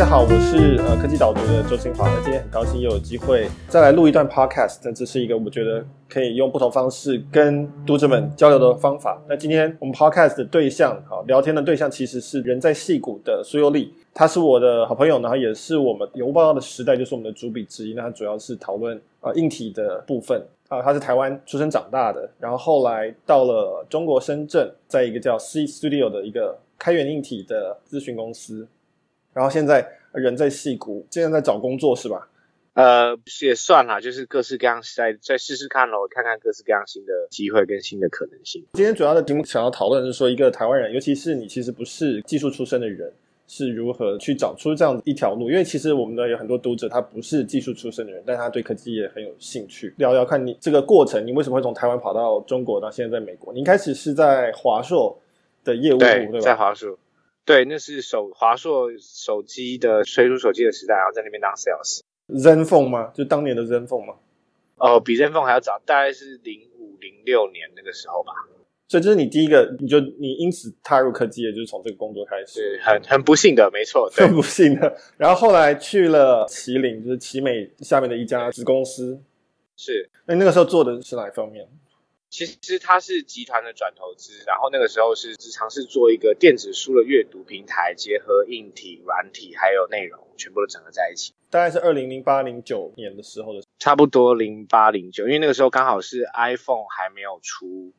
大家好，我是呃科技导读的周清华。那今天很高兴又有机会再来录一段 podcast。那这是一个我觉得可以用不同方式跟读者们交流的方法。那今天我们 podcast 的对象，好聊天的对象其实是人在戏谷的苏优丽，他是我的好朋友，然后也是我们有报告的时代就是我们的主笔之一。那他主要是讨论啊、呃、硬体的部分啊，他是台湾出生长大的，然后后来到了中国深圳，在一个叫 C Studio 的一个开源硬体的咨询公司。然后现在人在戏谷，现在在找工作是吧？呃，也算啦，就是各式各样再再试试看咯，看看各式各样新的机会跟新的可能性。今天主要的题目想要讨论的是说，一个台湾人，尤其是你其实不是技术出身的人，是如何去找出这样一条路？因为其实我们的有很多读者他不是技术出身的人，但他对科技也很有兴趣。聊聊看你这个过程，你为什么会从台湾跑到中国，到现在在美国？你一开始是在华硕的业务部，对，对吧？在华硕。对，那是手华硕手机的推出手机的时代，然后在那边当 sales。Zenfone 吗？就当年的 Zenfone 吗？哦，比 Zenfone 还要早，大概是零五零六年那个时候吧。所以这是你第一个，你就你因此踏入科技也，就是从这个工作开始。是很很不幸的，没错，很不幸的。然后后来去了麒麟，就是奇美下面的一家子公司。是。那那个时候做的是哪一方面？其实它是集团的转投资，然后那个时候是只尝试做一个电子书的阅读平台，结合硬体、软体还有内容，全部都整合在一起。大概是二零零八零九年的时候的，差不多零八零九，因为那个时候刚好是 iPhone 还没有出，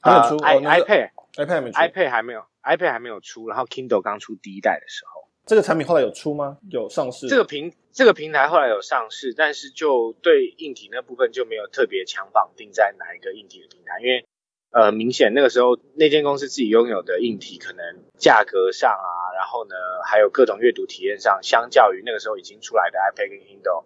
还没有出、呃哦、iPad iPad 没出，iPad 还没有，iPad 还没有出，然后 Kindle 刚出第一代的时候。这个产品后来有出吗？有上市？这个平这个平台后来有上市，但是就对硬体那部分就没有特别强绑定在哪一个硬体的平台，因为呃明显那个时候那间公司自己拥有的硬体可能价格上啊，然后呢还有各种阅读体验上，相较于那个时候已经出来的 iPad 跟 Kindle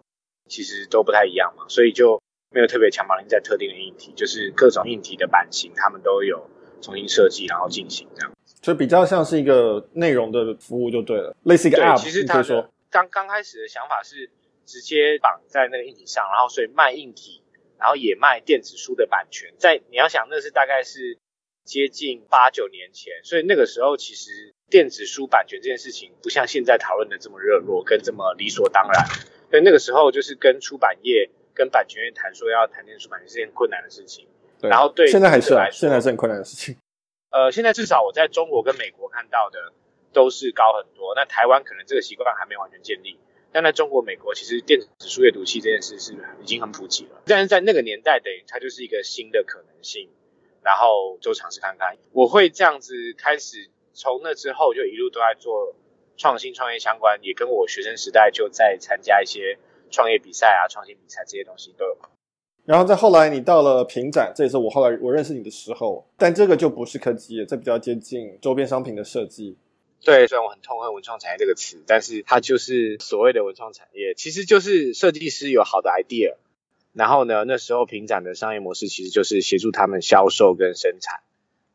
其实都不太一样嘛，所以就没有特别强绑定在特定的硬体，就是各种硬体的版型他们都有重新设计然后进行这样。就比较像是一个内容的服务就对了，类似一个 App。其实他说刚刚开始的想法是直接绑在那个硬体上，然后所以卖硬体，然后也卖电子书的版权。在你要想，那是大概是接近八九年前，所以那个时候其实电子书版权这件事情不像现在讨论的这么热络，跟这么理所当然。所以那个时候就是跟出版业、跟版权业谈说要谈电子书版权是件困难的事情。对，然后对现在还是啊，现在是很困难的事情。呃，现在至少我在中国跟美国看到的都是高很多。那台湾可能这个习惯还没完全建立，但在中国、美国，其实电子书阅读器这件事是已经很普及了。但是在那个年代，等于它就是一个新的可能性，然后就尝试看看。我会这样子开始，从那之后就一路都在做创新创业相关，也跟我学生时代就在参加一些创业比赛啊、创新比赛这些东西都有。然后再后来，你到了平展，这也是我后来我认识你的时候，但这个就不是科技业，这比较接近周边商品的设计。对，虽然我很痛恨文创产业这个词，但是它就是所谓的文创产业，其实就是设计师有好的 idea，然后呢，那时候平展的商业模式其实就是协助他们销售跟生产，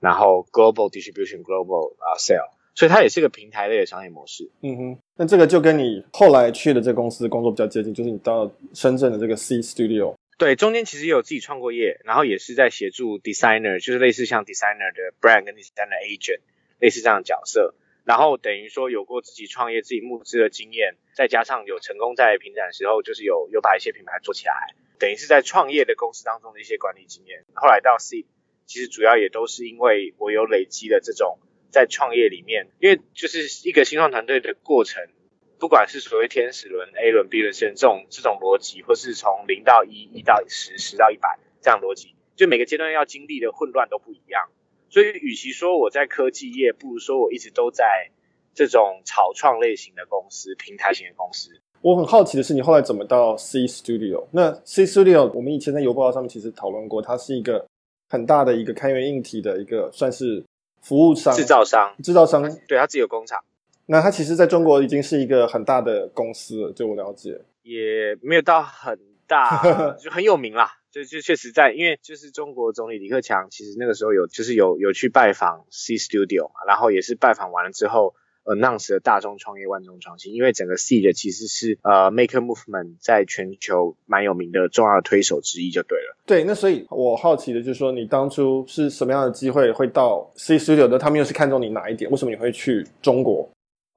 然后 global distribution global 啊、uh, sale，所以它也是个平台类的商业模式。嗯哼，那这个就跟你后来去的这个公司工作比较接近，就是你到深圳的这个 C Studio。对，中间其实也有自己创过业，然后也是在协助 designer，就是类似像 designer 的 brand 跟 designer agent，类似这样的角色。然后等于说有过自己创业、自己募资的经验，再加上有成功在平展的时候，就是有有把一些品牌做起来，等于是在创业的公司当中的一些管理经验。后来到 C，其实主要也都是因为我有累积了这种在创业里面，因为就是一个新创团队的过程。不管是所谓天使轮、A 轮、B 轮、这种这种逻辑，或是从零到一、一到十、十到一百这样逻辑，就每个阶段要经历的混乱都不一样。所以，与其说我在科技业，不如说我一直都在这种草创类型的公司、平台型的公司。我很好奇的是，你后来怎么到 C Studio？那 C Studio 我们以前在邮报上面其实讨论过，它是一个很大的一个开源硬体的一个算是服务商、制造商、制造商，对，它自己有工厂。那它其实在中国已经是一个很大的公司了，就我了解，也没有到很大，就很有名啦。就就确实在，因为就是中国总理李克强，其实那个时候有就是有有去拜访 C Studio 嘛，然后也是拜访完了之后，announce 了大众创业万众创新，因为整个 C 的其实是呃 Maker Movement 在全球蛮有名的重要的推手之一，就对了。对，那所以我好奇的就是说，你当初是什么样的机会会到 C Studio 的？他们又是看中你哪一点？为什么你会去中国？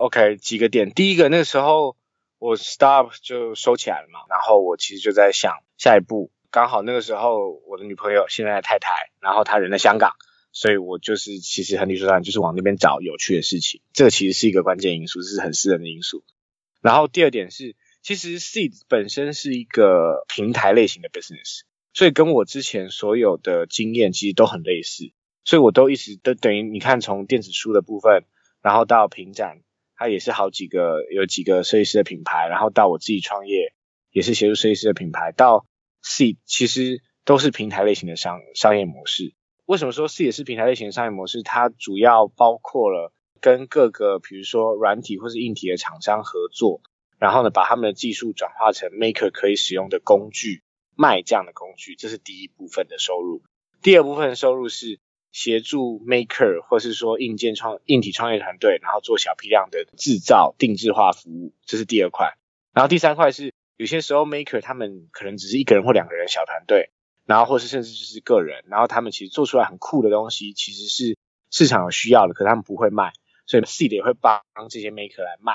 OK，几个点。第一个，那个时候我 stop 就收起来了嘛，然后我其实就在想下一步。刚好那个时候我的女朋友现在的太太，然后她人在香港，所以我就是其实很理所当然就是往那边找有趣的事情。这个其实是一个关键因素，是很私人的因素。然后第二点是，其实 Seed 本身是一个平台类型的 business，所以跟我之前所有的经验其实都很类似，所以我都一直都等于你看从电子书的部分，然后到平展。它也是好几个，有几个设计师的品牌，然后到我自己创业，也是协助设计师的品牌，到 C 其实都是平台类型的商商业模式。为什么说 C 也是平台类型的商业模式？它主要包括了跟各个比如说软体或是硬体的厂商合作，然后呢，把他们的技术转化成 Maker 可以使用的工具，卖这样的工具，这是第一部分的收入。第二部分收入是。协助 maker 或是说硬件创硬体创业团队，然后做小批量的制造、定制化服务，这是第二块。然后第三块是有些时候 maker 他们可能只是一个人或两个人小团队，然后或是甚至就是个人，然后他们其实做出来很酷的东西，其实是市场有需要的，可他们不会卖，所以 Seed 也会帮这些 maker 来卖。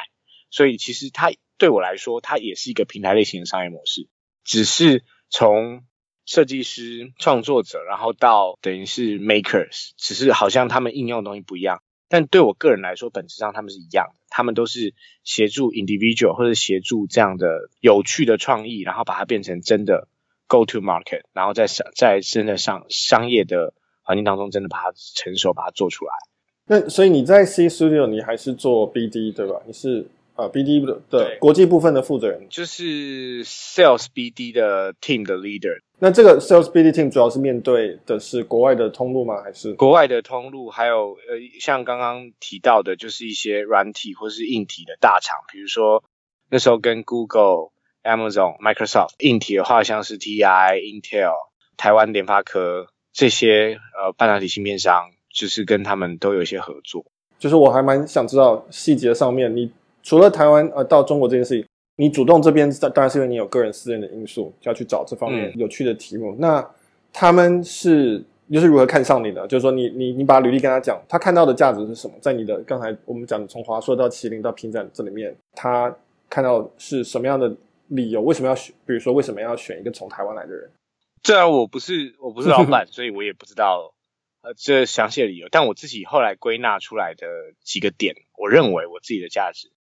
所以其实它对我来说，它也是一个平台类型的商业模式，只是从。设计师、创作者，然后到等于是 makers，只是好像他们应用的东西不一样，但对我个人来说，本质上他们是一样的。他们都是协助 individual 或者协助这样的有趣的创意，然后把它变成真的 go to market，然后在商在真的上商业的环境当中，真的把它成熟，把它做出来。那所以你在 C Studio，你还是做 BD 对吧？你是？啊，BD 的对国际部分的负责人，就是 Sales BD 的 team 的 leader。那这个 Sales BD team 主要是面对的是国外的通路吗？还是国外的通路？还有呃，像刚刚提到的，就是一些软体或是硬体的大厂，比如说那时候跟 Google、Amazon、Microsoft。硬体的话，像是 TI、Intel、台湾联发科这些呃半导体芯片商，就是跟他们都有一些合作。就是我还蛮想知道细节上面你。除了台湾呃到中国这件事情，你主动这边当然是因为你有个人私人的因素，就要去找这方面有趣的题目。嗯、那他们是又、就是如何看上你的？就是说你你你把履历跟他讲，他看到的价值是什么？在你的刚才我们讲的从华硕到麒麟到平展这里面，他看到是什么样的理由？为什么要选？比如说为什么要选一个从台湾来的人？虽然我不是我不是老板，所以我也不知道呃这详细的理由。但我自己后来归纳出来的几个点，我认为我自己的价值。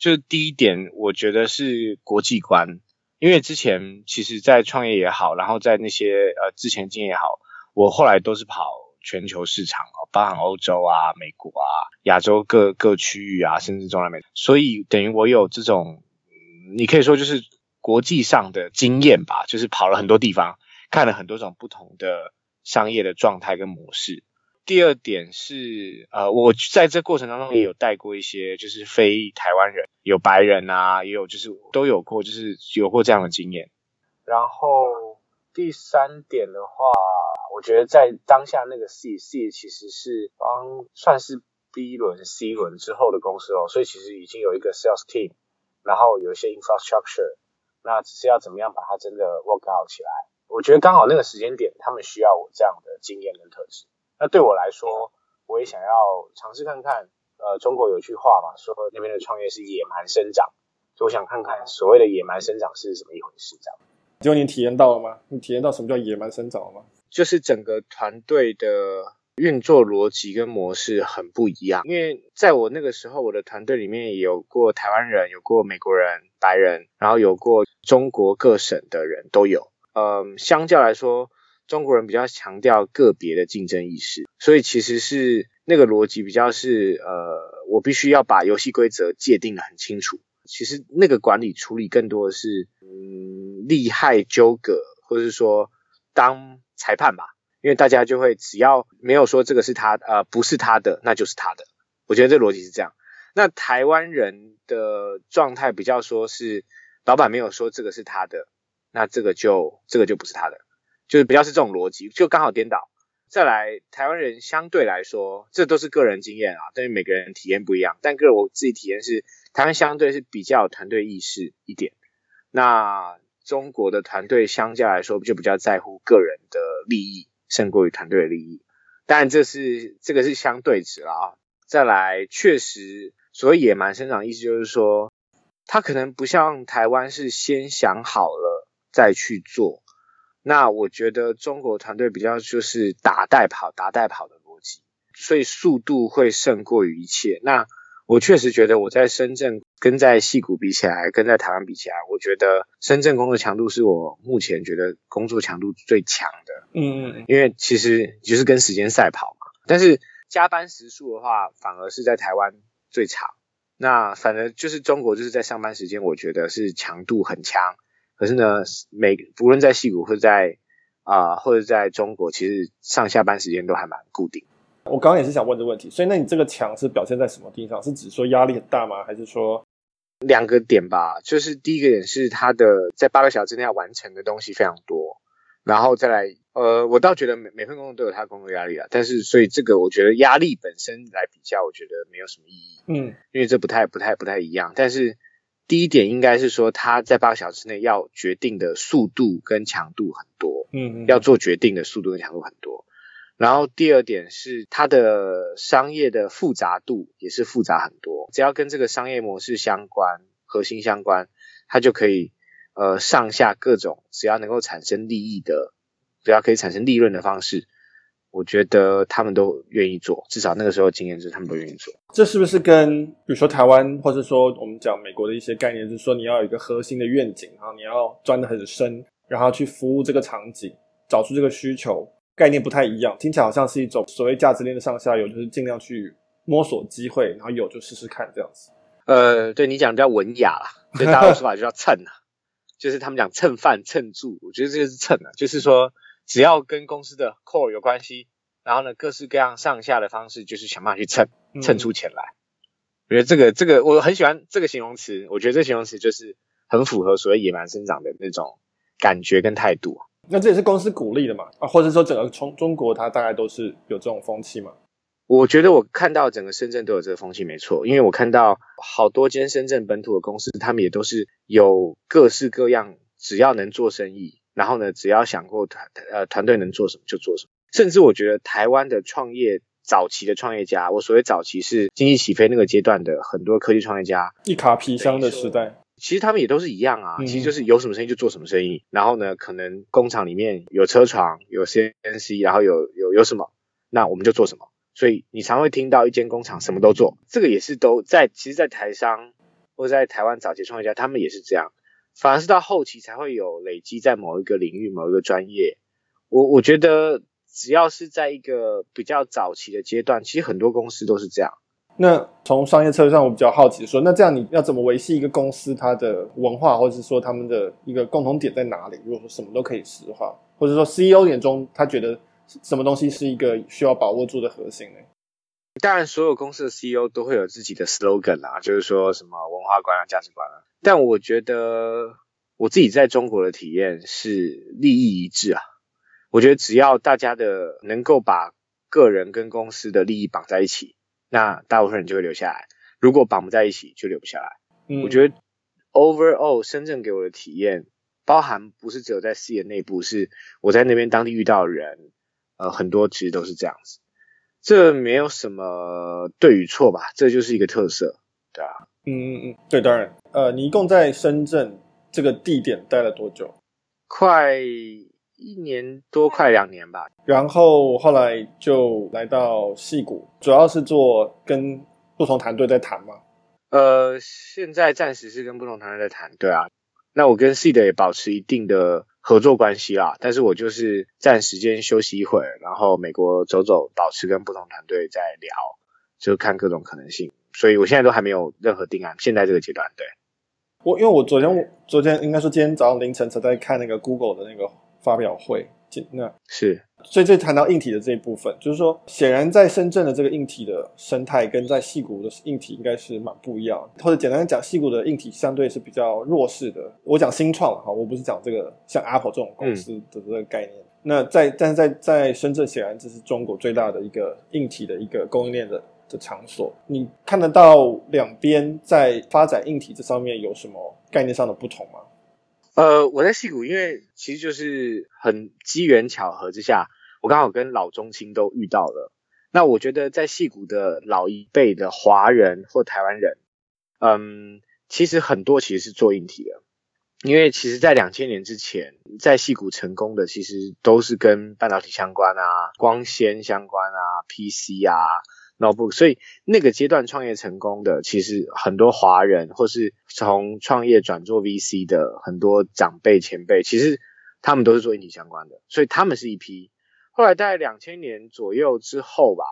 就是第一点，我觉得是国际观，因为之前其实，在创业也好，然后在那些呃之前经验也好，我后来都是跑全球市场哦，包含欧洲啊、美国啊、亚洲各各区域啊，甚至中南美，所以等于我有这种，你可以说就是国际上的经验吧，就是跑了很多地方，看了很多种不同的商业的状态跟模式。第二点是，呃，我在这过程当中也有带过一些，就是非台湾人，有白人啊，也有就是都有过，就是有过这样的经验。然后第三点的话，我觉得在当下那个 C C 其实是帮算是 B 轮 C 轮之后的公司哦，所以其实已经有一个 sales team，然后有一些 infrastructure，那只是要怎么样把它真的 work out 起来。我觉得刚好那个时间点，他们需要我这样的经验跟特质。那对我来说，我也想要尝试看看。呃，中国有句话嘛，说那边的创业是野蛮生长，就我想看看所谓的野蛮生长是什么一回事，这样。就你体验到了吗？你体验到什么叫野蛮生长了吗？就是整个团队的运作逻辑跟模式很不一样。因为在我那个时候，我的团队里面有过台湾人，有过美国人、白人，然后有过中国各省的人都有。嗯，相较来说。中国人比较强调个别的竞争意识，所以其实是那个逻辑比较是，呃，我必须要把游戏规则界定得很清楚。其实那个管理处理更多的是，嗯，利害纠葛，或者是说当裁判吧，因为大家就会只要没有说这个是他，呃，不是他的，那就是他的。我觉得这逻辑是这样。那台湾人的状态比较说是，老板没有说这个是他的，那这个就这个就不是他的。就是比较是这种逻辑，就刚好颠倒。再来，台湾人相对来说，这都是个人经验啊，对于每个人体验不一样。但个人我自己体验是，台湾相对是比较有团队意识一点。那中国的团队相较来说，就比较在乎个人的利益，胜过于团队的利益。当然，这是这个是相对值了啊。再来，确实所谓野蛮生长，意思就是说，他可能不像台湾是先想好了再去做。那我觉得中国团队比较就是打带跑、打带跑的逻辑，所以速度会胜过于一切。那我确实觉得我在深圳跟在戏谷比起来，跟在台湾比起来，我觉得深圳工作强度是我目前觉得工作强度最强的。嗯嗯，因为其实就是跟时间赛跑嘛。但是加班时数的话，反而是在台湾最长。那反正就是中国就是在上班时间，我觉得是强度很强。可是呢，每无论在戏谷或者在啊、呃、或者在中国，其实上下班时间都还蛮固定。我刚刚也是想问这个问题，所以那你这个强是表现在什么地方？是指说压力很大吗？还是说两个点吧？就是第一个点是他的在八个小时之内要完成的东西非常多，然后再来，呃，我倒觉得每每份工作都有他的工作压力啊，但是所以这个我觉得压力本身来比较，我觉得没有什么意义，嗯，因为这不太不太不太一样。但是第一点应该是说它在八个小时之内要决定的速度跟强度很多，嗯嗯，要做决定的速度跟强度很多。然后第二点是它的商业的复杂度也是复杂很多，只要跟这个商业模式相关、核心相关，它就可以呃上下各种只要能够产生利益的，只要可以产生利润的方式，我觉得他们都愿意做，至少那个时候经验是他们都愿意做。这是不是跟比如说台湾，或者说我们讲美国的一些概念，就是说你要有一个核心的愿景，然后你要钻得很深，然后去服务这个场景，找出这个需求。概念不太一样，听起来好像是一种所谓价值链的上下游，就是尽量去摸索机会，然后有就试试看这样子。呃，对你讲比较文雅啦，所以大家的说法就叫蹭啊，就是他们讲蹭饭蹭住，我觉得这个是蹭啊，就是说只要跟公司的 core 有关系，然后呢各式各样上下的方式，就是想办法去蹭，蹭出钱来。嗯、我觉得这个这个我很喜欢这个形容词，我觉得这形容词就是很符合所谓野蛮生长的那种感觉跟态度。那这也是公司鼓励的嘛？啊，或者说整个中中国它大概都是有这种风气嘛？我觉得我看到整个深圳都有这个风气没错，因为我看到好多间深圳本土的公司，他们也都是有各式各样，只要能做生意，然后呢，只要想过团呃团队能做什么就做什么。甚至我觉得台湾的创业早期的创业家，我所谓早期是经济起飞那个阶段的很多科技创业家，一卡皮箱的时代。其实他们也都是一样啊，其实就是有什么生意就做什么生意，嗯、然后呢，可能工厂里面有车床，有 CNC，然后有有有什么，那我们就做什么。所以你常会听到一间工厂什么都做，这个也是都在，其实，在台商或者在台湾早期创业家，他们也是这样，反而是到后期才会有累积在某一个领域、某一个专业。我我觉得只要是在一个比较早期的阶段，其实很多公司都是这样。那从商业策略上，我比较好奇说，那这样你要怎么维系一个公司它的文化，或者是说他们的一个共同点在哪里？如果说什么都可以实话，或者说 CEO 眼中他觉得什么东西是一个需要把握住的核心呢？当然，所有公司的 CEO 都会有自己的 slogan 啊，就是说什么文化观啊、价值观啊。但我觉得我自己在中国的体验是利益一致啊。我觉得只要大家的能够把个人跟公司的利益绑在一起。那大部分人就会留下来，如果绑不在一起，就留不下来。嗯，我觉得 overall 深圳给我的体验，包含不是只有在事业内部，是我在那边当地遇到的人，呃，很多其实都是这样子。这没有什么对与错吧，这就是一个特色，对啊。嗯嗯嗯，对，当然。呃，你一共在深圳这个地点待了多久？快。一年多，快两年吧。然后后来就来到戏谷，主要是做跟不同团队在谈嘛。呃，现在暂时是跟不同团队在谈，对啊。那我跟 Seed 也保持一定的合作关系啦，但是我就是暂时间休息一会儿，然后美国走走，保持跟不同团队在聊，就看各种可能性。所以我现在都还没有任何定案，现在这个阶段，对。我因为我昨天我昨天应该是今天早上凌晨才在看那个 Google 的那个。发表会，那是，所以这谈到硬体的这一部分，就是说，显然在深圳的这个硬体的生态跟在戏谷的硬体应该是蛮不一样，或者简单讲，戏谷的硬体相对是比较弱势的。我讲新创哈，我不是讲这个像 Apple 这种公司的这个概念。嗯、那在但是在在深圳，显然这是中国最大的一个硬体的一个供应链的的场所。你看得到两边在发展硬体这上面有什么概念上的不同吗？呃，我在戏谷，因为其实就是很机缘巧合之下，我刚好跟老中青都遇到了。那我觉得在戏谷的老一辈的华人或台湾人，嗯，其实很多其实是做硬体的，因为其实在两千年之前，在戏谷成功的其实都是跟半导体相关啊、光纤相关啊、PC 啊、notebook，所以那个阶段创业成功的，其实很多华人或是从创业转做 VC 的很多长辈前辈，其实他们都是做硬体相关的，所以他们是一批。后来大概两千年左右之后吧，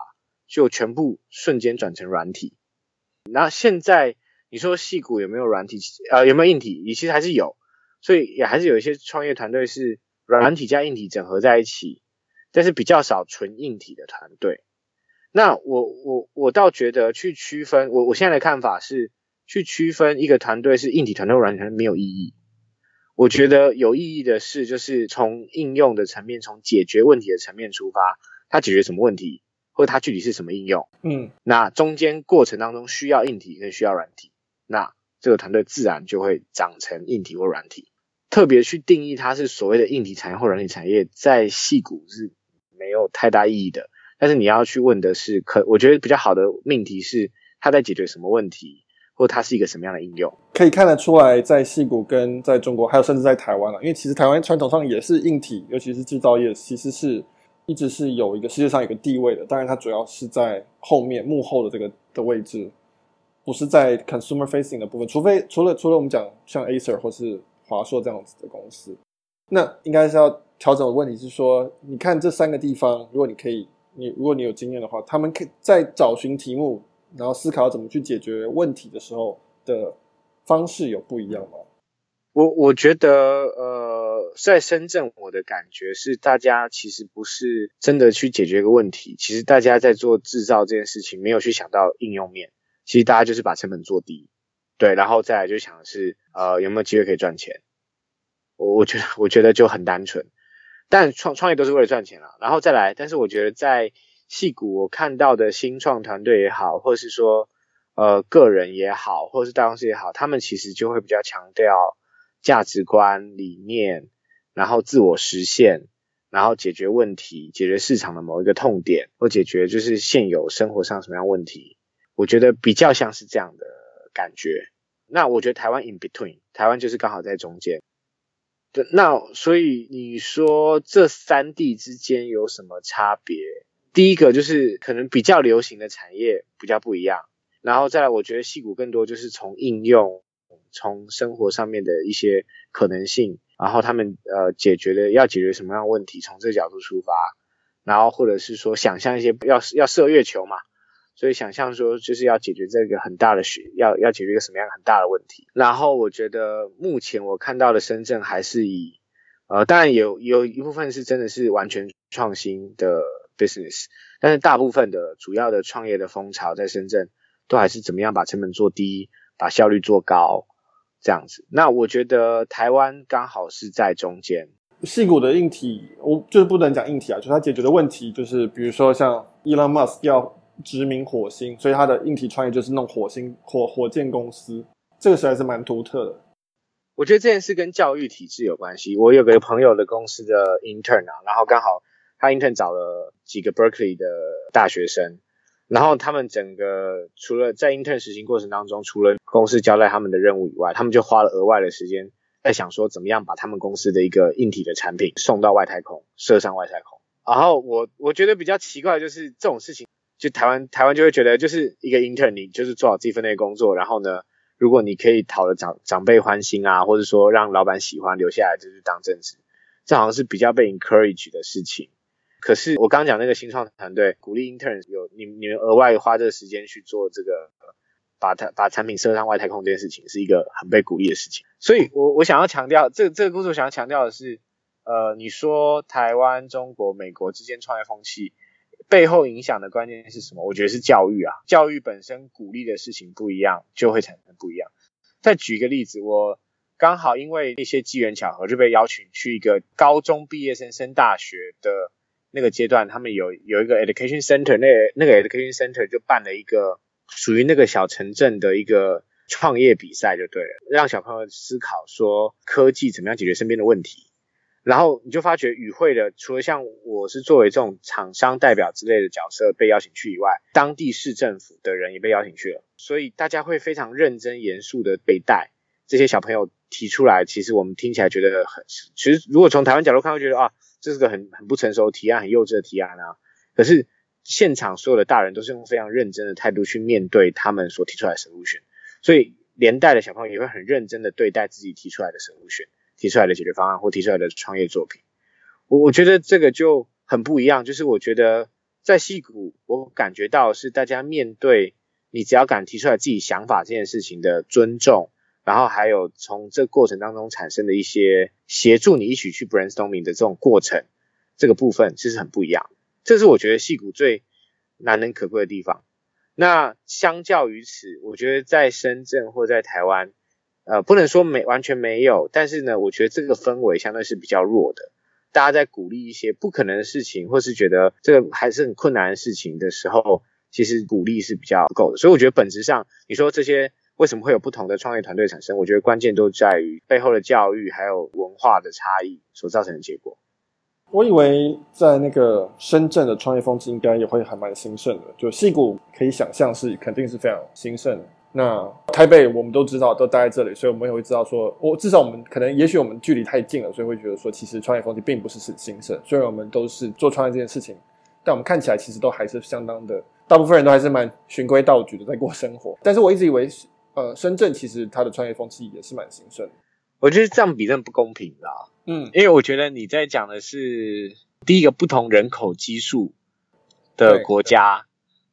就全部瞬间转成软体。那现在你说戏骨有没有软体？呃，有没有硬体？也其实还是有，所以也还是有一些创业团队是软体加硬体整合在一起，但是比较少纯硬体的团队。那我我我倒觉得去区分，我我现在的看法是，去区分一个团队是硬体团队、软体团队没有意义。我觉得有意义的是，就是从应用的层面，从解决问题的层面出发，它解决什么问题，或者它具体是什么应用。嗯，那中间过程当中需要硬体跟需要软体，那这个团队自然就会长成硬体或软体。特别去定义它是所谓的硬体产业或软体产业，在细谷是没有太大意义的。但是你要去问的是，可我觉得比较好的命题是，它在解决什么问题。或它是一个什么样的应用？可以看得出来，在戏谷跟在中国，还有甚至在台湾了。因为其实台湾传统上也是硬体，尤其是制造业，其实是一直是有一个世界上有一个地位的。当然，它主要是在后面幕后的这个的位置，不是在 consumer facing 的部分。除非除了除了我们讲像 Acer 或是华硕这样子的公司，那应该是要调整的问题是说，你看这三个地方，如果你可以，你如果你有经验的话，他们可以在找寻题目。然后思考怎么去解决问题的时候的方式有不一样吗？我我觉得，呃，在深圳，我的感觉是，大家其实不是真的去解决一个问题，其实大家在做制造这件事情，没有去想到应用面，其实大家就是把成本做低，对，然后再来就想的是，呃，有没有机会可以赚钱？我我觉得，我觉得就很单纯，但创创业都是为了赚钱啊，然后再来，但是我觉得在。戏谷我看到的新创团队也好，或者是说呃个人也好，或者是大公司也好，他们其实就会比较强调价值观、理念，然后自我实现，然后解决问题，解决市场的某一个痛点，或解决就是现有生活上什么样问题。我觉得比较像是这样的感觉。那我觉得台湾 in between，台湾就是刚好在中间。对，那所以你说这三地之间有什么差别？第一个就是可能比较流行的产业比较不一样，然后再来，我觉得戏骨更多就是从应用、从生活上面的一些可能性，然后他们呃解决的要解决什么样的问题，从这个角度出发，然后或者是说想象一些要要射月球嘛，所以想象说就是要解决这个很大的学要要解决一个什么样很大的问题，然后我觉得目前我看到的深圳还是以呃当然有有一部分是真的是完全创新的。business，但是大部分的主要的创业的风潮在深圳，都还是怎么样把成本做低，把效率做高，这样子。那我觉得台湾刚好是在中间。矽谷的硬体，我就是不能讲硬体啊，就是它解决的问题，就是比如说像 Elon Musk 要殖民火星，所以他的硬体创业就是弄火星火火箭公司，这个实在是蛮独特的。我觉得这件事跟教育体制有关系。我有个朋友的公司的 intern 啊，然后刚好。他 intern 找了几个 Berkeley 的大学生，然后他们整个除了在 intern 实行过程当中，除了公司交代他们的任务以外，他们就花了额外的时间在想说怎么样把他们公司的一个硬体的产品送到外太空，射上外太空。然后我我觉得比较奇怪的就是这种事情，就台湾台湾就会觉得就是一个 intern，你就是做好自己份内工作，然后呢，如果你可以讨了长长辈欢心啊，或者说让老板喜欢留下来，就是当正职，这好像是比较被 encourage 的事情。可是我刚刚讲那个新创团队鼓励 intern 有你你们额外花这个时间去做这个把它把产品射上外太空这件事情是一个很被鼓励的事情，所以我我想要强调这个这个故事想要强调的是，呃，你说台湾、中国、美国之间创业风气背后影响的关键是什么？我觉得是教育啊，教育本身鼓励的事情不一样，就会产生不一样。再举一个例子，我刚好因为一些机缘巧合就被邀请去一个高中毕业生升大学的。那个阶段，他们有有一个 education center，那那个 education center 就办了一个属于那个小城镇的一个创业比赛，就对了，让小朋友思考说科技怎么样解决身边的问题。然后你就发觉与会的，除了像我是作为这种厂商代表之类的角色被邀请去以外，当地市政府的人也被邀请去了，所以大家会非常认真严肃的被带。这些小朋友提出来，其实我们听起来觉得很，其实如果从台湾角度看，会觉得啊，这是个很很不成熟的提案，很幼稚的提案啊。可是现场所有的大人都是用非常认真的态度去面对他们所提出来的 solution，所以连带的小朋友也会很认真的对待自己提出来的 solution。提出来的解决方案或提出来的创业作品，我我觉得这个就很不一样。就是我觉得在戏谷，我感觉到是大家面对你只要敢提出来自己想法这件事情的尊重，然后还有从这过程当中产生的一些协助你一起去 brainstorming 的这种过程，这个部分其实很不一样。这是我觉得戏谷最难能可贵的地方。那相较于此，我觉得在深圳或在台湾。呃，不能说没完全没有，但是呢，我觉得这个氛围相对是比较弱的。大家在鼓励一些不可能的事情，或是觉得这个还是很困难的事情的时候，其实鼓励是比较不够的。所以我觉得本质上，你说这些为什么会有不同的创业团队产生？我觉得关键都在于背后的教育还有文化的差异所造成的结果。我以为在那个深圳的创业风气应该也会还蛮兴盛的，就戏谷可以想象是肯定是非常兴盛的。那台北我们都知道，都待在这里，所以我们也会知道说，我至少我们可能，也许我们距离太近了，所以会觉得说，其实创业风气并不是是兴盛。虽然我们都是做创业这件事情，但我们看起来其实都还是相当的，大部分人都还是蛮循规蹈矩的在过生活。但是我一直以为，呃，深圳其实它的创业风气也是蛮兴盛的。我觉得这样比真的不公平啦。嗯，因为我觉得你在讲的是第一个不同人口基数的国家。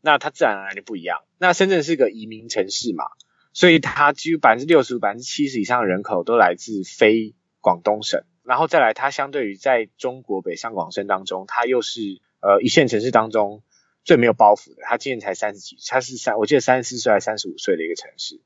那它自然而然就不一样。那深圳是个移民城市嘛，所以它几乎百分之六十五、百分之七十以上的人口都来自非广东省。然后再来，它相对于在中国北上广深当中，它又是呃一线城市当中最没有包袱的。它今年才三十几，它是三，我记得三十四岁还是三十五岁的一个城市，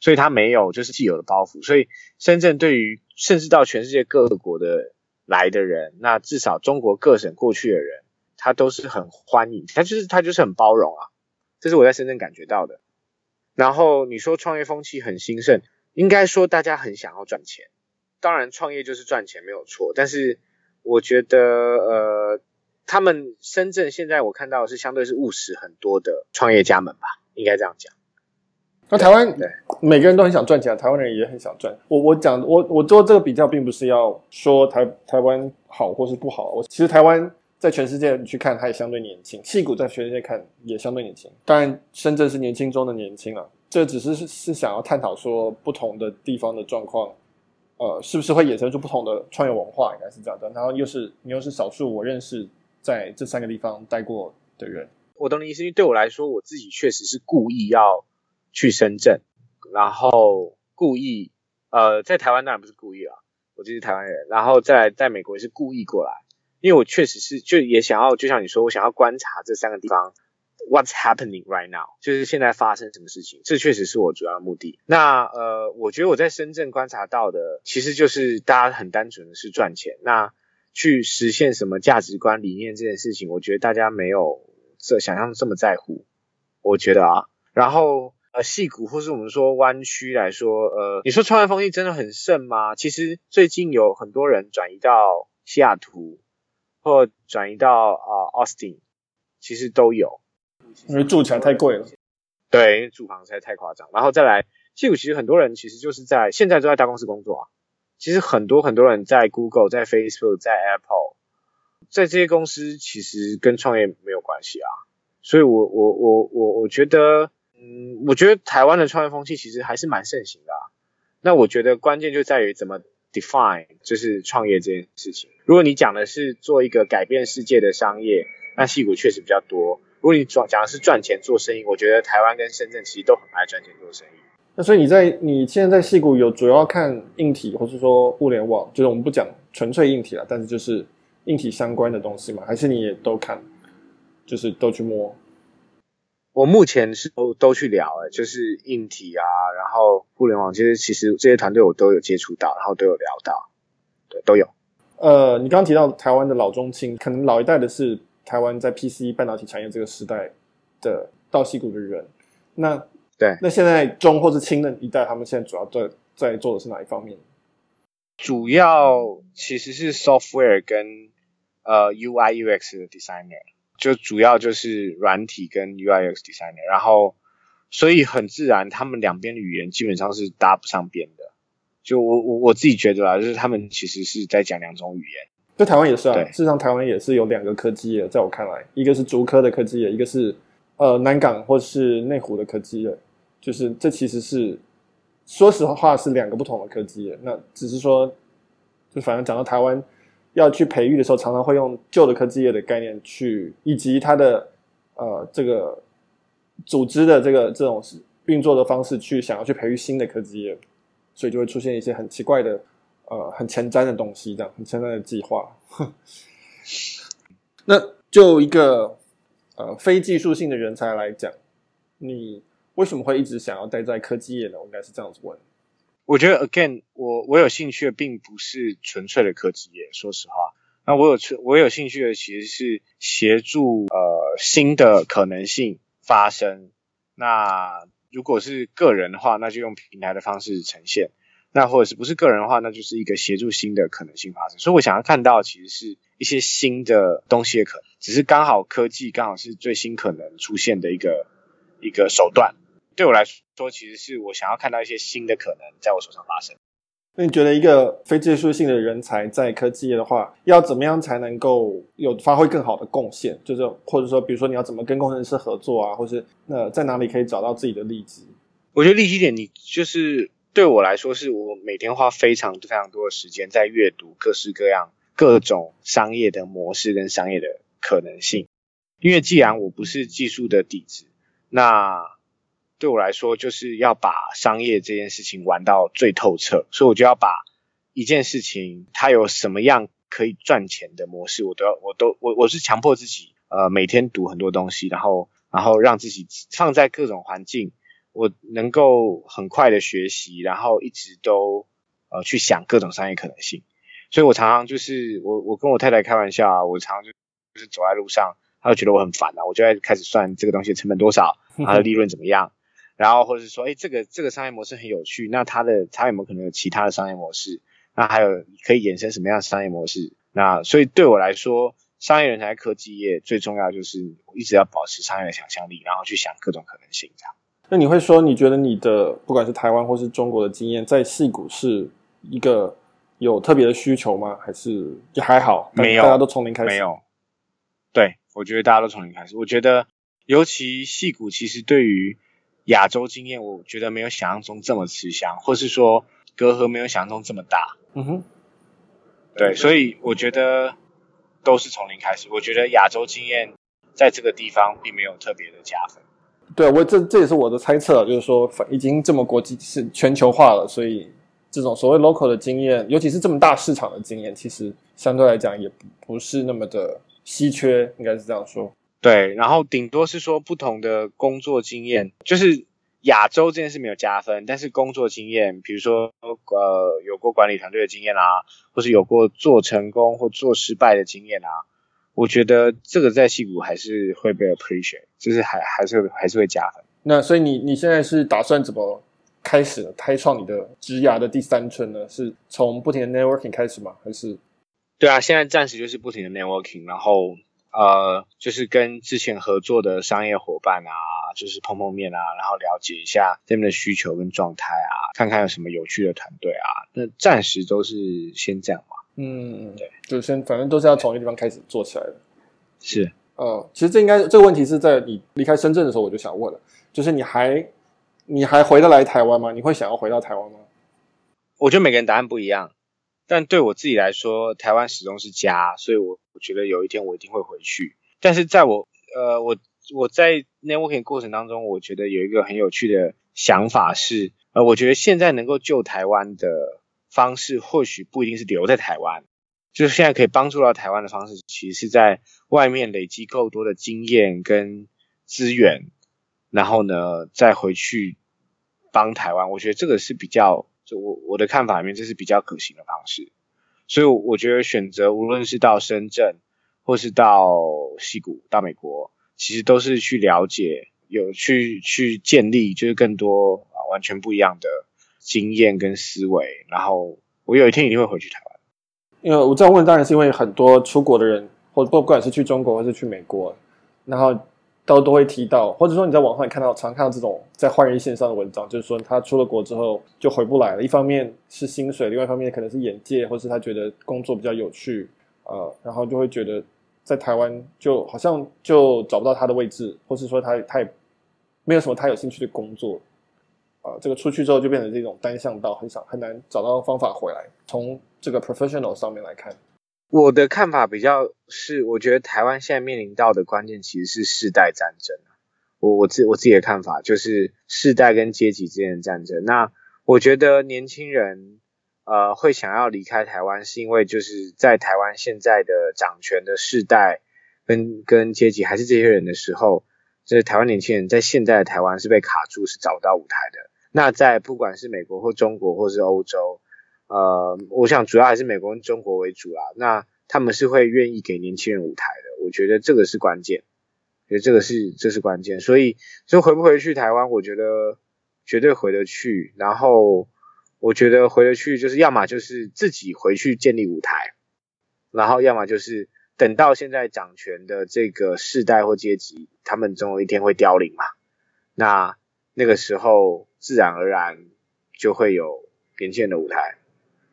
所以它没有就是既有的包袱。所以深圳对于甚至到全世界各国的来的人，那至少中国各省过去的人。他都是很欢迎，他就是他就是很包容啊，这是我在深圳感觉到的。然后你说创业风气很兴盛，应该说大家很想要赚钱，当然创业就是赚钱没有错，但是我觉得呃，他们深圳现在我看到的是相对是务实很多的创业家们吧，应该这样讲。那台湾对每个人都很想赚钱，台湾人也很想赚。我我讲我我做这个比较，并不是要说台台湾好或是不好，我其实台湾。在全世界你去看，它也相对年轻。矽谷在全世界看也相对年轻，当然深圳是年轻中的年轻了。这只是是想要探讨说不同的地方的状况，呃，是不是会衍生出不同的创业文化，应该是这样的。然后又是你又是少数我认识在这三个地方待过的人。我懂你意思，因为对我来说，我自己确实是故意要去深圳，然后故意呃在台湾当然不是故意啊，我就是台湾人，然后再在美国也是故意过来。因为我确实是就也想要，就像你说，我想要观察这三个地方，What's happening right now？就是现在发生什么事情，这确实是我主要的目的。那呃，我觉得我在深圳观察到的，其实就是大家很单纯的是赚钱。那去实现什么价值观理念这件事情，我觉得大家没有这想象这么在乎。我觉得啊，然后呃，矽谷或是我们说湾区来说，呃，你说创业风气真的很盛吗？其实最近有很多人转移到西雅图。或转移到啊、呃、Austin，其实都有，因为住起来太贵了。对，因为住房实在太夸张。然后再来，矽谷其实很多人其实就是在现在都在大公司工作啊。其实很多很多人在 Google、在 Facebook、在 Apple，在这些公司其实跟创业没有关系啊。所以我我我我我觉得，嗯，我觉得台湾的创业风气其实还是蛮盛行的啊。那我觉得关键就在于怎么。define 就是创业这件事情。如果你讲的是做一个改变世界的商业，那戏股确实比较多。如果你讲讲的是赚钱做生意，我觉得台湾跟深圳其实都很爱赚钱做生意。那所以你在你现在在戏股有主要看硬体，或是说物联网，就是我们不讲纯粹硬体了，但是就是硬体相关的东西嘛？还是你也都看，就是都去摸？我目前是都都去聊，诶，就是硬体啊，然后互联网，其实其实这些团队我都有接触到，然后都有聊到，对，都有。呃，你刚刚提到台湾的老中青，可能老一代的是台湾在 PC 半导体产业这个时代的到西谷的人，那对，那现在中或是青的一代，他们现在主要在在做的是哪一方面？主要其实是 software 跟呃 UI UX 的 designer，就主要就是软体跟 UI UX designer，然后所以很自然，他们两边的语言基本上是搭不上边的。就我我我自己觉得啦，就是他们其实是在讲两种语言。就台湾也是啊，事实上台湾也是有两个科技业，在我看来，一个是竹科的科技业，一个是呃南港或是内湖的科技业，就是这其实是说实话是两个不同的科技业。那只是说，就反正讲到台湾要去培育的时候，常常会用旧的科技业的概念去，以及它的呃这个组织的这个这种运作的方式去想要去培育新的科技业。所以就会出现一些很奇怪的，呃，很前瞻的东西，这样很前瞻的计划。那就一个呃非技术性的人才来讲，你为什么会一直想要待在科技业呢？我应该是这样子问。我觉得 again，我我有兴趣的并不是纯粹的科技业，说实话。那我有我有兴趣的其实是协助呃新的可能性发生。那如果是个人的话，那就用平台的方式呈现；那或者是不是个人的话，那就是一个协助新的可能性发生。所以我想要看到，其实是一些新的东西的可能，只是刚好科技刚好是最新可能出现的一个一个手段。对我来说，其实是我想要看到一些新的可能在我手上发生。那你觉得一个非技术性的人才在科技业的话，要怎么样才能够有发挥更好的贡献？就是或者说，比如说你要怎么跟工程师合作啊，或是那在哪里可以找到自己的利基？我觉得利基点，你就是对我来说，是我每天花非常非常多的时间在阅读各式各样各种商业的模式跟商业的可能性。因为既然我不是技术的底子，那对我来说，就是要把商业这件事情玩到最透彻，所以我就要把一件事情它有什么样可以赚钱的模式，我都要，我都，我我是强迫自己，呃，每天读很多东西，然后，然后让自己放在各种环境，我能够很快的学习，然后一直都呃去想各种商业可能性。所以我常常就是我我跟我太太开玩笑啊，我常常就就是走在路上，她就觉得我很烦啊，我就在开始算这个东西成本多少，它的利润怎么样。然后或者是说，哎，这个这个商业模式很有趣，那它的它有没有可能有其他的商业模式？那还有可以衍生什么样的商业模式？那所以对我来说，商业人才科技业最重要就是一直要保持商业的想象力，然后去想各种可能性这样。那你会说，你觉得你的不管是台湾或是中国的经验，在戏股是一个有特别的需求吗？还是也还好？没有，大家都从零开始。没有。对，我觉得大家都从零开始。我觉得尤其戏股其实对于亚洲经验，我觉得没有想象中这么吃香，或是说隔阂没有想象中这么大。嗯哼，对，所以我觉得都是从零开始。我觉得亚洲经验在这个地方并没有特别的加分。对，我这这也是我的猜测，就是说已经这么国际是全球化了，所以这种所谓 local 的经验，尤其是这么大市场的经验，其实相对来讲也不不是那么的稀缺，应该是这样说。对，然后顶多是说不同的工作经验，就是亚洲这件事没有加分，但是工作经验，比如说呃有过管理团队的经验啊，或是有过做成功或做失败的经验啊，我觉得这个在矽谷还是会被 appreciate，就是还还是还是会加分。那所以你你现在是打算怎么开始开创你的职涯的第三春呢？是从不停的 networking 开始吗？还是？对啊，现在暂时就是不停的 networking，然后。呃，就是跟之前合作的商业伙伴啊，就是碰碰面啊，然后了解一下这边的需求跟状态啊，看看有什么有趣的团队啊。那暂时都是先这样嘛。嗯，对，就先反正都是要从一个地方开始做起来的。是，呃，其实这应该这个问题是在你离开深圳的时候我就想问了，就是你还你还回得来台湾吗？你会想要回到台湾吗？我觉得每个人答案不一样。但对我自己来说，台湾始终是家，所以我我觉得有一天我一定会回去。但是在我呃我我在 networking 过程当中，我觉得有一个很有趣的想法是，呃，我觉得现在能够救台湾的方式，或许不一定是留在台湾，就是现在可以帮助到台湾的方式，其实是在外面累积够多的经验跟资源，然后呢再回去帮台湾。我觉得这个是比较。我我的看法里面，这是比较可行的方式，所以我觉得选择无论是到深圳，或是到西谷、到美国，其实都是去了解，有去去建立，就是更多啊完全不一样的经验跟思维，然后我有一天一定会回去台湾。因为我这样问，当然是因为很多出国的人，或不管是去中国，或是去美国，然后都都会提到，或者说你在网上也看到，常看到这种在换日线上的文章，就是说他出了国之后就回不来了。一方面是薪水，另外一方面可能是眼界，或是他觉得工作比较有趣，呃，然后就会觉得在台湾就好像就找不到他的位置，或是说他他也没有什么他有兴趣的工作。啊，这个出去之后就变成这种单向道，很少很难找到方法回来。从这个 professional 上面来看，我的看法比较是，我觉得台湾现在面临到的关键其实是世代战争。我我自我自己的看法就是世代跟阶级之间的战争。那我觉得年轻人呃会想要离开台湾，是因为就是在台湾现在的掌权的世代跟跟阶级还是这些人的时候，就是台湾年轻人在现在的台湾是被卡住，是找不到舞台的。那在不管是美国或中国或是欧洲，呃，我想主要还是美国跟中国为主啦。那他们是会愿意给年轻人舞台的，我觉得这个是关键，觉得这个是这是关键。所以，所以回不回去台湾，我觉得绝对回得去。然后，我觉得回得去就是要么就是自己回去建立舞台，然后要么就是等到现在掌权的这个世代或阶级，他们总有一天会凋零嘛。那那个时候。自然而然就会有年轻人的舞台，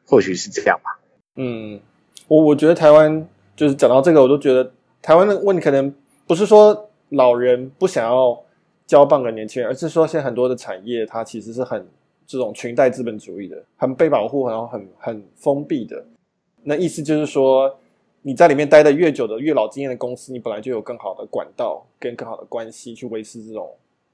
或许是这样吧。嗯，我我觉得台湾就是讲到这个，我都觉得台湾的问题可能不是说老人不想要交棒给年轻人，而是说现在很多的产业它其实是很这种裙带资本主义的，很被保护，然后很很封闭的。那意思就是说，你在里面待的越久的越老经验的公司，你本来就有更好的管道跟更好的关系去维持这种，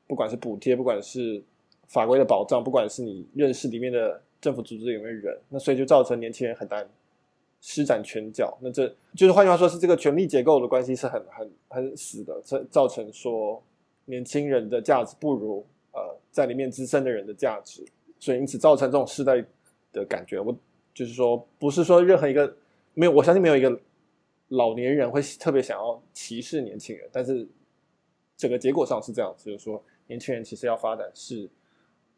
不管是补贴，不管是。法规的保障，不管是你认识里面的政府组织有没有人，那所以就造成年轻人很难施展拳脚。那这就是换句话说，是这个权力结构的关系是很很很死的，这造成说年轻人的价值不如呃在里面资深的人的价值，所以因此造成这种世代的感觉。我就是说，不是说任何一个没有，我相信没有一个老年人会特别想要歧视年轻人，但是整个结果上是这样，就是说年轻人其实要发展是。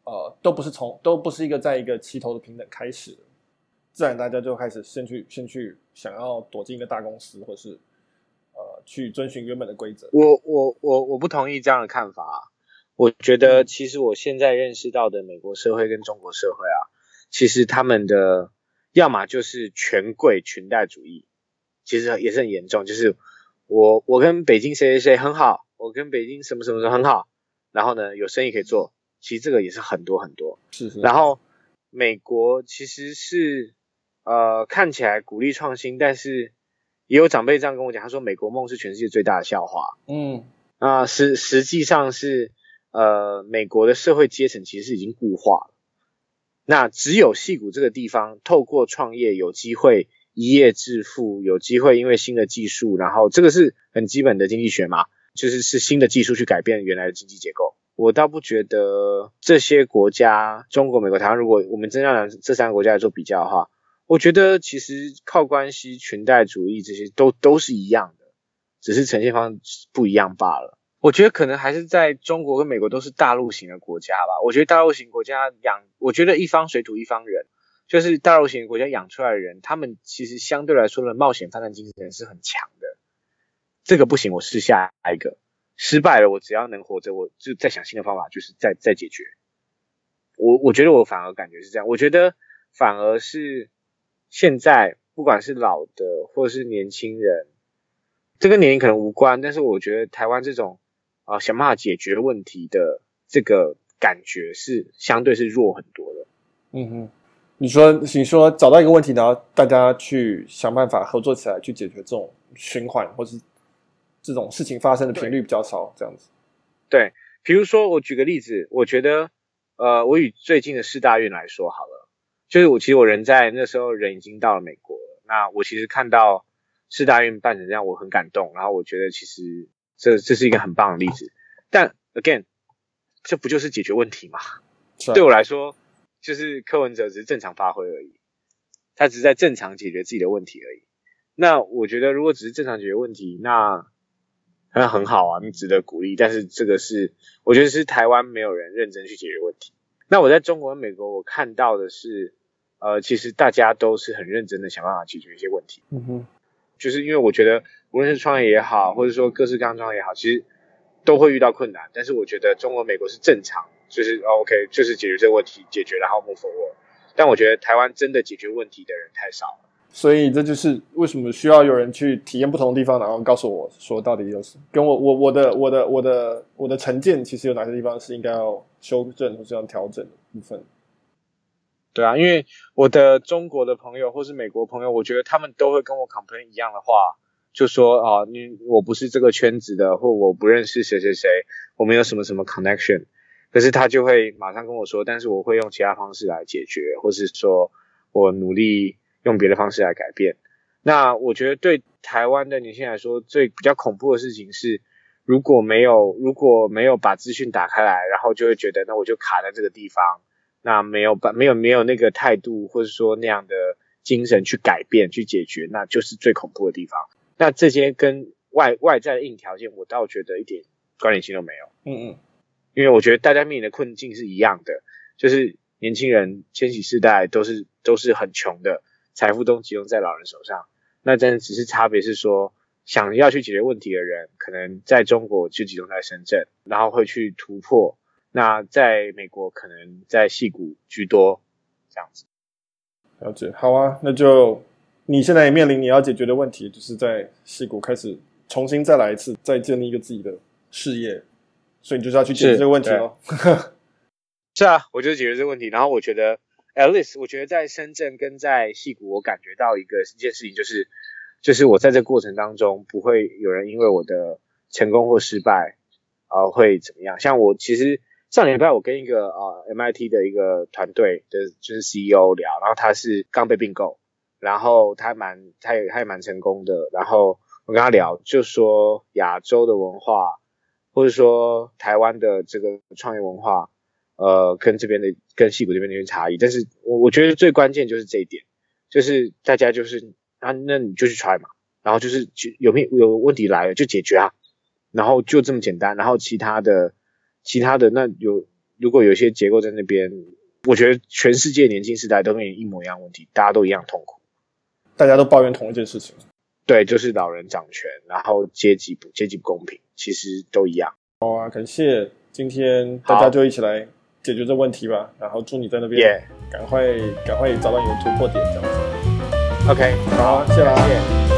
呃，都不是从都不是一个在一个齐头的平等开始的，自然大家就开始先去先去想要躲进一个大公司，或是呃去遵循原本的规则。我我我我不同意这样的看法啊。我觉得其实我现在认识到的美国社会跟中国社会啊，其实他们的要么就是权贵裙带主义，其实也是很严重。就是我我跟北京谁谁谁很好，我跟北京什么什么什么很好，然后呢有生意可以做。其实这个也是很多很多，是是。然后美国其实是呃看起来鼓励创新，但是也有长辈这样跟我讲，他说美国梦是全世界最大的笑话。嗯，啊实实际上是呃美国的社会阶层其实是已经固化了，那只有戏谷这个地方透过创业有机会一夜致富，有机会因为新的技术，然后这个是很基本的经济学嘛，就是是新的技术去改变原来的经济结构。我倒不觉得这些国家，中国、美国、台湾，如果我们真要拿这三个国家来做比较的话，我觉得其实靠关系、裙带主义这些都都是一样的，只是呈现方式不一样罢了。我觉得可能还是在中国跟美国都是大陆型的国家吧。我觉得大陆型国家养，我觉得一方水土一方人，就是大陆型国家养出来的人，他们其实相对来说的冒险犯难精神是很强的。这个不行，我试下一个。失败了，我只要能活着，我就再想新的方法，就是再再解决。我我觉得我反而感觉是这样，我觉得反而是现在不管是老的或者是年轻人，这跟年龄可能无关，但是我觉得台湾这种啊、想办法解决问题的这个感觉是相对是弱很多的。嗯哼，你说你说找到一个问题，然后大家去想办法合作起来去解决这种循环，或是。这种事情发生的频率比较少，这样子。对，比如说我举个例子，我觉得，呃，我以最近的四大运来说好了，就是我其实我人在那时候人已经到了美国了，那我其实看到四大运办成这样，我很感动，然后我觉得其实这这是一个很棒的例子。但 again，这不就是解决问题吗？对我来说，就是柯文哲只是正常发挥而已，他只是在正常解决自己的问题而已。那我觉得如果只是正常解决问题，那那很好啊，你值得鼓励。但是这个是，我觉得是台湾没有人认真去解决问题。那我在中国和美国，我看到的是，呃，其实大家都是很认真的想办法解决一些问题。嗯哼，就是因为我觉得无论是创业也好，或者说各式各样创业也好，其实都会遇到困难。但是我觉得中国、美国是正常，就是 OK，就是解决这个问题，解决然后 move forward。但我觉得台湾真的解决问题的人太少了。所以这就是为什么需要有人去体验不同的地方，然后告诉我说到底有什么，跟我我我的我的我的我的成见，其实有哪些地方是应该要修正或是要调整的部分。对啊，因为我的中国的朋友或是美国朋友，我觉得他们都会跟我 complain 一样的话，就说啊，你我不是这个圈子的，或我不认识谁谁谁，我没有什么什么 connection。可是他就会马上跟我说，但是我会用其他方式来解决，或是说我努力用别的方式来改变。那我觉得对台湾的年轻人来说，最比较恐怖的事情是，如果没有如果没有把资讯打开来，然后就会觉得那我就卡在这个地方。那没有把没有没有那个态度，或者说那样的精神去改变去解决，那就是最恐怖的地方。那这些跟外外在的硬条件，我倒觉得一点关联性都没有。嗯嗯，因为我觉得大家面临的困境是一样的，就是年轻人千禧世代都是都是很穷的，财富都集中在老人手上。那真的只是差别是说，想要去解决问题的人，可能在中国就集中在深圳，然后会去突破。那在美国可能在矽谷居多，这样子。了解，好啊，那就你现在也面临你要解决的问题，就是在矽谷开始重新再来一次，再建立一个自己的事业，所以你就是要去解决这个问题喽。是，是啊，我就是解决这个问题。然后我觉得，at least，我觉得在深圳跟在矽谷，我感觉到一个一件事情，就是就是我在这过程当中，不会有人因为我的成功或失败，呃，会怎么样？像我其实。上礼拜我跟一个呃 MIT 的一个团队的，就是 CEO 聊，然后他是刚被并购，然后他蛮他也他也蛮成功的，然后我跟他聊，就说亚洲的文化，或者说台湾的这个创业文化，呃，跟这边的跟戏骨这边的有差异，但是我我觉得最关键就是这一点，就是大家就是啊，那你就去 try 嘛，然后就是就有没有问题来了就解决啊，然后就这么简单，然后其他的。其他的那有，如果有些结构在那边，我觉得全世界年轻世代都面临一模一样问题，大家都一样痛苦，大家都抱怨同一件事情。对，就是老人掌权，然后阶级不阶级不公平，其实都一样。好啊，感谢今天大家就一起来解决这问题吧，然后祝你在那边赶快赶快找到你的突破点，这样子。OK，好，谢谢。谢谢。